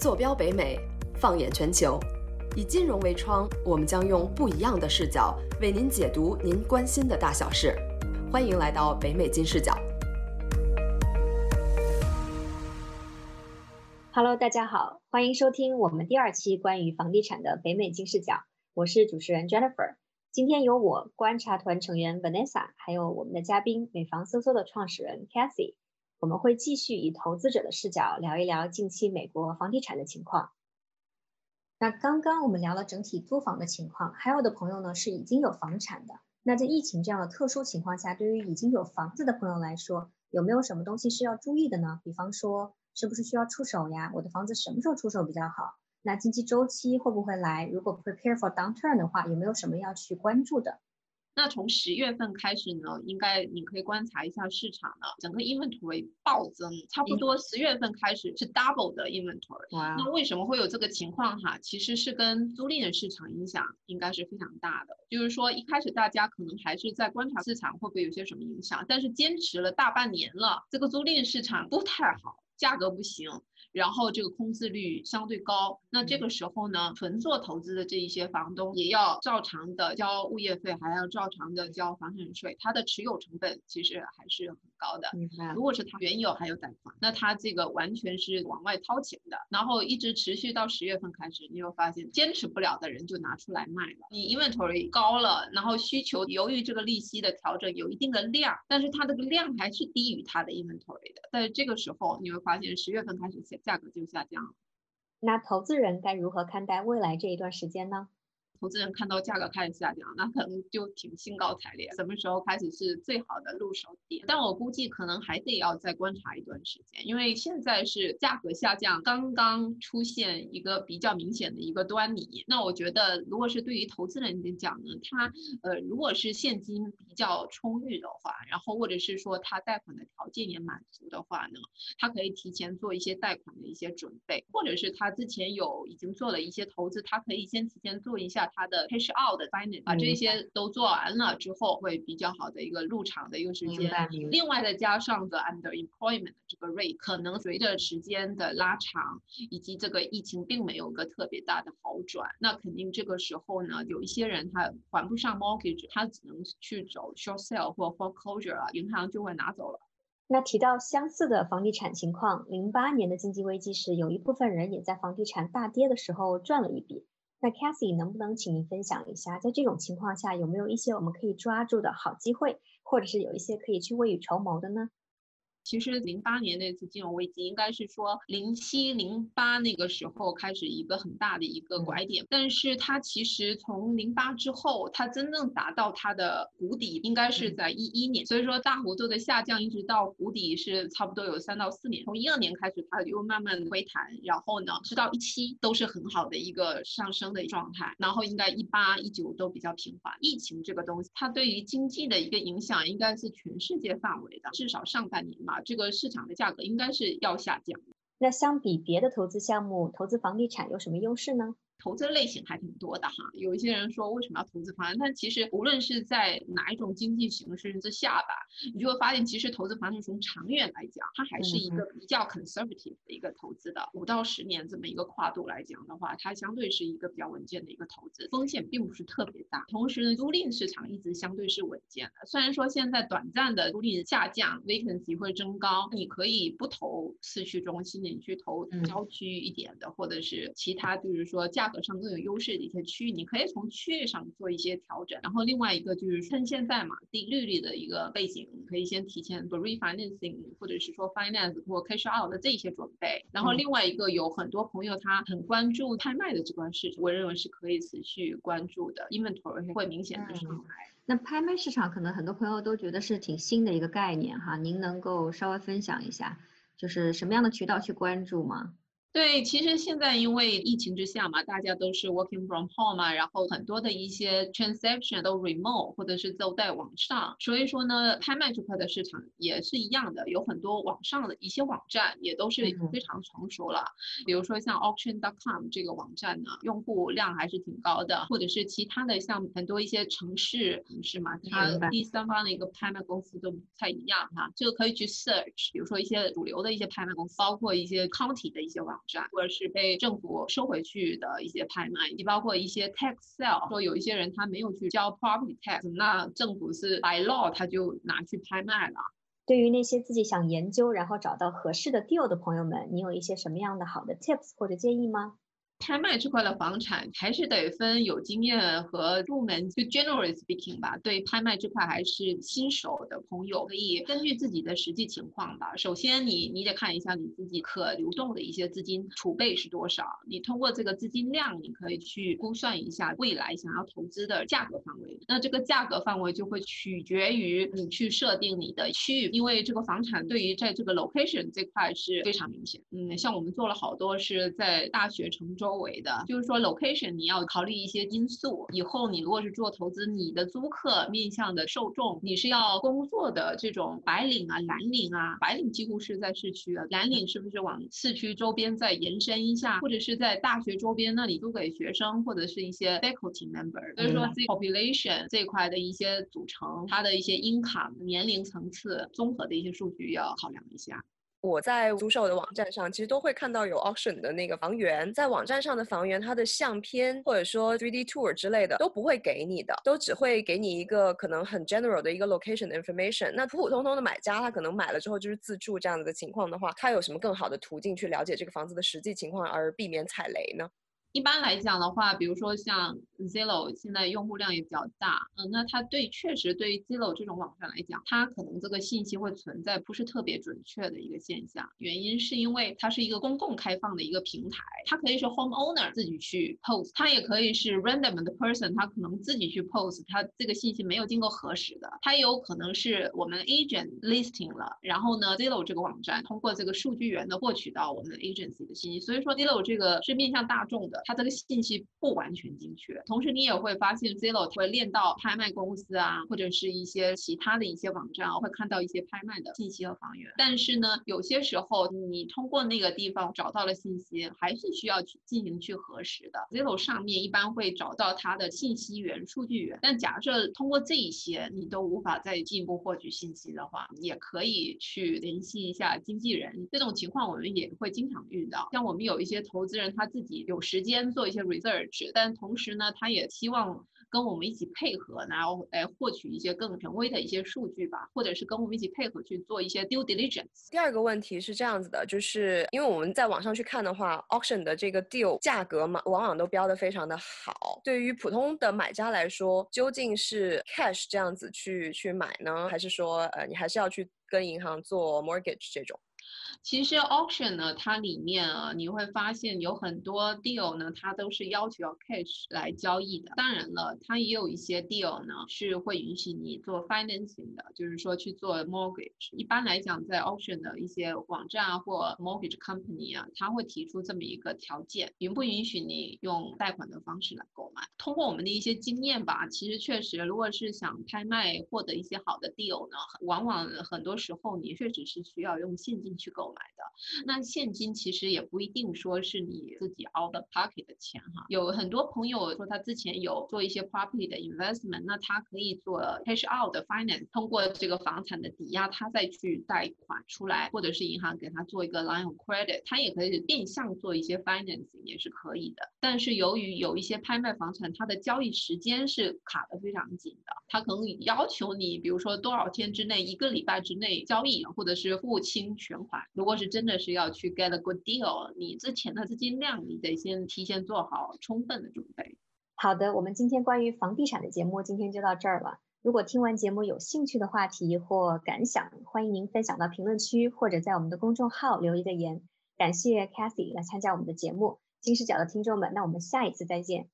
坐标北美，放眼全球，以金融为窗，我们将用不一样的视角为您解读您关心的大小事。欢迎来到北美金视角。Hello，大家好，欢迎收听我们第二期关于房地产的北美金视角。我是主持人 Jennifer。今天由我观察团成员 Vanessa，还有我们的嘉宾美房搜搜的创始人 Cathy，我们会继续以投资者的视角聊一聊近期美国房地产的情况。那刚刚我们聊了整体租房的情况，还有的朋友呢是已经有房产的。那在疫情这样的特殊情况下，对于已经有房子的朋友来说，有没有什么东西是要注意的呢？比方说，是不是需要出手呀？我的房子什么时候出手比较好？那经济周期会不会来？如果 prepare for downturn 的话，有没有什么要去关注的？那从十月份开始呢，应该你可以观察一下市场呢，整个 inventory 暴增，差不多十月份开始是 double 的 inventory。哇那为什么会有这个情况哈？其实是跟租赁的市场影响应该是非常大的。就是说一开始大家可能还是在观察市场会不会有些什么影响，但是坚持了大半年了，这个租赁市场不太好，价格不行。然后这个空置率相对高，那这个时候呢，纯做投资的这一些房东也要照常的交物业费，还要照常的交房产税，它的持有成本其实还是很高的。如果是他原有还有贷款，那他这个完全是往外掏钱的，然后一直持续到十月份开始，你会发现坚持不了的人就拿出来卖了。你 inventory 高了，然后需求由于这个利息的调整有一定的量，但是它这个量还是低于它的 inventory 的。在这个时候，你会发发现十月份开始价格就下降了。那投资人该如何看待未来这一段时间呢？投资人看到价格开始下降，那可能就挺兴高采烈。什么时候开始是最好的入手点？但我估计可能还得要再观察一段时间，因为现在是价格下降刚刚出现一个比较明显的一个端倪。那我觉得，如果是对于投资人来讲呢，他呃如果是现金比较充裕的话，然后或者是说他贷款的条件也满足的话呢，他可以提前做一些贷款的一些准备，或者是他之前有已经做了一些投资，他可以先提前做一下。它的 cash out 的 finance，把这些都做完了之后，会比较好的一个入场的一个时间。另外再加上的 underemployment 这个 rate，可能随着时间的拉长，以及这个疫情并没有个特别大的好转，那肯定这个时候呢，有一些人他还不上 mortgage，他只能去走 short sale 或 foreclosure 了，银行就会拿走了。那提到相似的房地产情况，零八年的经济危机时，有一部分人也在房地产大跌的时候赚了一笔。那 Cathy 能不能请您分享一下，在这种情况下有没有一些我们可以抓住的好机会，或者是有一些可以去未雨绸缪的呢？其实零八年那次金融危机应该是说零七零八那个时候开始一个很大的一个拐点，但是它其实从零八之后，它真正达到它的谷底应该是在一一年，所以说大幅度的下降一直到谷底是差不多有三到四年，从一二年开始它又慢慢回弹，然后呢直到一七都是很好的一个上升的状态，然后应该一八一九都比较平缓。疫情这个东西它对于经济的一个影响应该是全世界范围的，至少上半年这个市场的价格应该是要下降。那相比别的投资项目，投资房地产有什么优势呢？投资类型还挺多的哈，有一些人说为什么要投资房产？但其实无论是在哪一种经济形势之下吧，你就会发现，其实投资房产从长远来讲，它还是一个比较 conservative 的一个投资的，五到十年这么一个跨度来讲的话，它相对是一个比较稳健的一个投资，风险并不是特别大。同时呢，租赁市场一直相对是稳健的，虽然说现在短暂的租赁下降，vacancy 会增高，你可以不投市区中心，你去投郊区一点的，或者是其他，就是说价。格上更有优势的一些区域，你可以从区域上做一些调整。然后另外一个就是趁现在嘛低利率的一个背景，可以先提前做 refinancing，或者是说 finance 或 cash out 的这些准备。然后另外一个有很多朋友他很关注拍卖的这块市场，我认为是可以持续关注的，inventory 会明显的上来。那拍卖市场可能很多朋友都觉得是挺新的一个概念哈，您能够稍微分享一下，就是什么样的渠道去关注吗？对，其实现在因为疫情之下嘛，大家都是 working from home 嘛，然后很多的一些 transaction 都 remote 或者是都在网上，所以说呢，拍卖这块的市场也是一样的，有很多网上的一些网站也都是非常成熟了。比如说像 auction.com 这个网站呢，用户量还是挺高的，或者是其他的像很多一些城市城市嘛，它第三方的一个拍卖公司都不太一样哈，这个可以去 search，比如说一些主流的一些拍卖公司，包括一些 county 的一些网。或者是被政府收回去的一些拍卖，以及包括一些 tax sale，说有一些人他没有去交 property tax，那政府是 by law 他就拿去拍卖了。对于那些自己想研究然后找到合适的 deal 的朋友们，你有一些什么样的好的 tips 或者建议吗？拍卖这块的房产还是得分有经验和入门，就 generally speaking 吧。对拍卖这块还是新手的朋友，可以根据自己的实际情况吧。首先，你你得看一下你自己可流动的一些资金储备是多少。你通过这个资金量，你可以去估算一下未来想要投资的价格范围。那这个价格范围就会取决于你去设定你的区域，因为这个房产对于在这个 location 这块是非常明显。嗯，像我们做了好多是在大学城中。周围的，就是说 location 你要考虑一些因素。以后你如果是做投资，你的租客面向的受众，你是要工作的这种白领啊、蓝领啊，白领几乎是在市区的，蓝领是不是往市区周边再延伸一下，或者是在大学周边那里租给学生或者是一些 faculty member。所以说 population 这块的一些组成，它的一些 income 年龄层次综合的一些数据要考量一下。我在租售的网站上，其实都会看到有 auction 的那个房源，在网站上的房源，它的相片或者说 3D tour 之类的都不会给你的，都只会给你一个可能很 general 的一个 location 的 information。那普普通通的买家，他可能买了之后就是自住这样子的情况的话，他有什么更好的途径去了解这个房子的实际情况，而避免踩雷呢？一般来讲的话，比如说像 Zillow 现在用户量也比较大，嗯，那它对确实对于 Zillow 这种网站来讲，它可能这个信息会存在不是特别准确的一个现象。原因是因为它是一个公共开放的一个平台，它可以是 homeowner 自己去 post，它也可以是 random 的 person，他可能自己去 post，它这个信息没有经过核实的，它也有可能是我们 agent listing 了，然后呢 Zillow 这个网站通过这个数据源的获取到我们 agency 的信息，所以说 Zillow 这个是面向大众的。它这个信息不完全精确，同时你也会发现 Zillow 会链到拍卖公司啊，或者是一些其他的一些网站啊，会看到一些拍卖的信息和房源。但是呢，有些时候你通过那个地方找到了信息，还是需要去进行去核实的。Zillow 上面一般会找到它的信息源、数据源。但假设通过这一些你都无法再进一步获取信息的话，也可以去联系一下经纪人。这种情况我们也会经常遇到。像我们有一些投资人，他自己有时间先做。一些 research，但同时呢，他也希望跟我们一起配合，然后来获取一些更权威的一些数据吧，或者是跟我们一起配合去做一些 due diligence。第二个问题是这样子的，就是因为我们在网上去看的话，auction 的这个 deal 价格嘛，往往都标的非常的好。对于普通的买家来说，究竟是 cash 这样子去去买呢，还是说呃，你还是要去跟银行做 mortgage 这种？其实 auction 呢，它里面啊，你会发现有很多 deal 呢，它都是要求要 cash 来交易的。当然了，它也有一些 deal 呢，是会允许你做 financing 的，就是说去做 mortgage。一般来讲，在 auction 的一些网站啊或 mortgage company 啊，它会提出这么一个条件，允不允许你用贷款的方式来购买。通过我们的一些经验吧，其实确实，如果是想拍卖获得一些好的 deal 呢，往往很多时候你确实是需要用现金去购。买的那现金其实也不一定说是你自己 out the pocket 的钱哈，有很多朋友说他之前有做一些 property 的 investment，那他可以做 cash out 的 finance，通过这个房产的抵押，他再去贷款出来，或者是银行给他做一个 line of credit，他也可以变相做一些 financing 也是可以的。但是由于有一些拍卖房产，它的交易时间是卡的非常紧的，他可能要求你，比如说多少天之内，一个礼拜之内交易，或者是付清全如果是真的是要去 get a good deal，你之前的资金量你得先提前做好充分的准备。好的，我们今天关于房地产的节目今天就到这儿了。如果听完节目有兴趣的话题或感想，欢迎您分享到评论区或者在我们的公众号留一个言。感谢 Cathy 来参加我们的节目，金视角的听众们，那我们下一次再见。